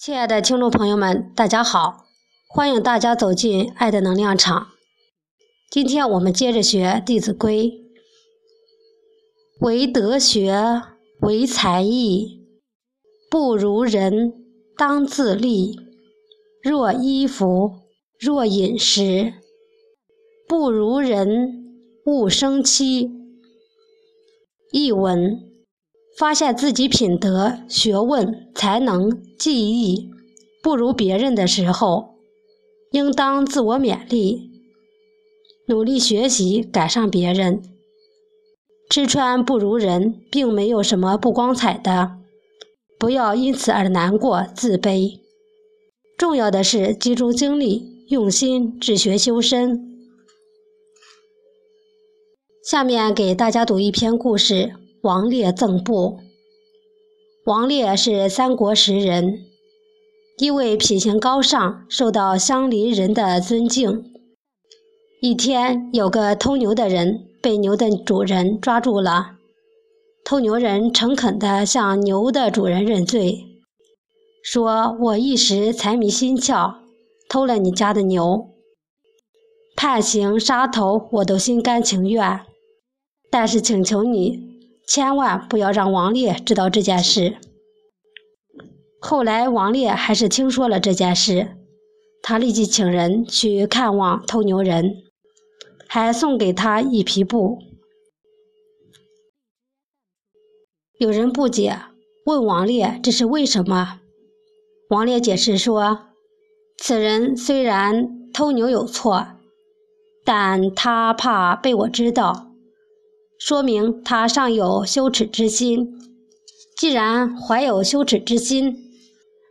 亲爱的听众朋友们，大家好！欢迎大家走进爱的能量场。今天我们接着学《弟子规》：唯德学，唯才艺，不如人当自砺。若衣服，若饮食，不如人勿生戚。译文。发现自己品德、学问、才能、技艺不如别人的时候，应当自我勉励，努力学习，赶上别人。吃穿不如人，并没有什么不光彩的，不要因此而难过、自卑。重要的是集中精力，用心治学修身。下面给大家读一篇故事。王烈赠布。王烈是三国时人，因为品行高尚，受到乡邻人的尊敬。一天，有个偷牛的人被牛的主人抓住了。偷牛人诚恳地向牛的主人认罪，说：“我一时财迷心窍，偷了你家的牛，判刑杀头，我都心甘情愿。但是请求你。”千万不要让王烈知道这件事。后来，王烈还是听说了这件事，他立即请人去看望偷牛人，还送给他一匹布。有人不解，问王烈这是为什么？王烈解释说：“此人虽然偷牛有错，但他怕被我知道。”说明他尚有羞耻之心。既然怀有羞耻之心，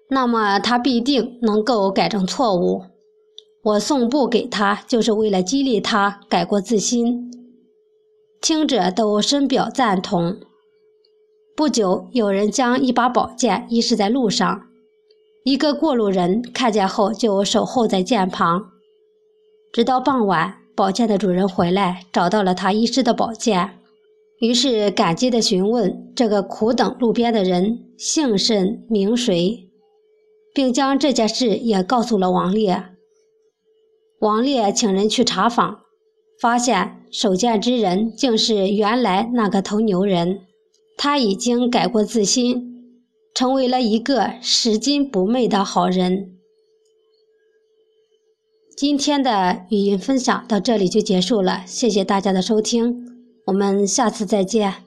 那么他必定能够改正错误。我送布给他，就是为了激励他改过自新。听者都深表赞同。不久，有人将一把宝剑遗失在路上，一个过路人看见后就守候在剑旁，直到傍晚，宝剑的主人回来，找到了他遗失的宝剑。于是感激地询问这个苦等路边的人姓甚名谁，并将这件事也告诉了王烈。王烈请人去查访，发现守剑之人竟是原来那个偷牛人，他已经改过自新，成为了一个拾金不昧的好人。今天的语音分享到这里就结束了，谢谢大家的收听。我们下次再见。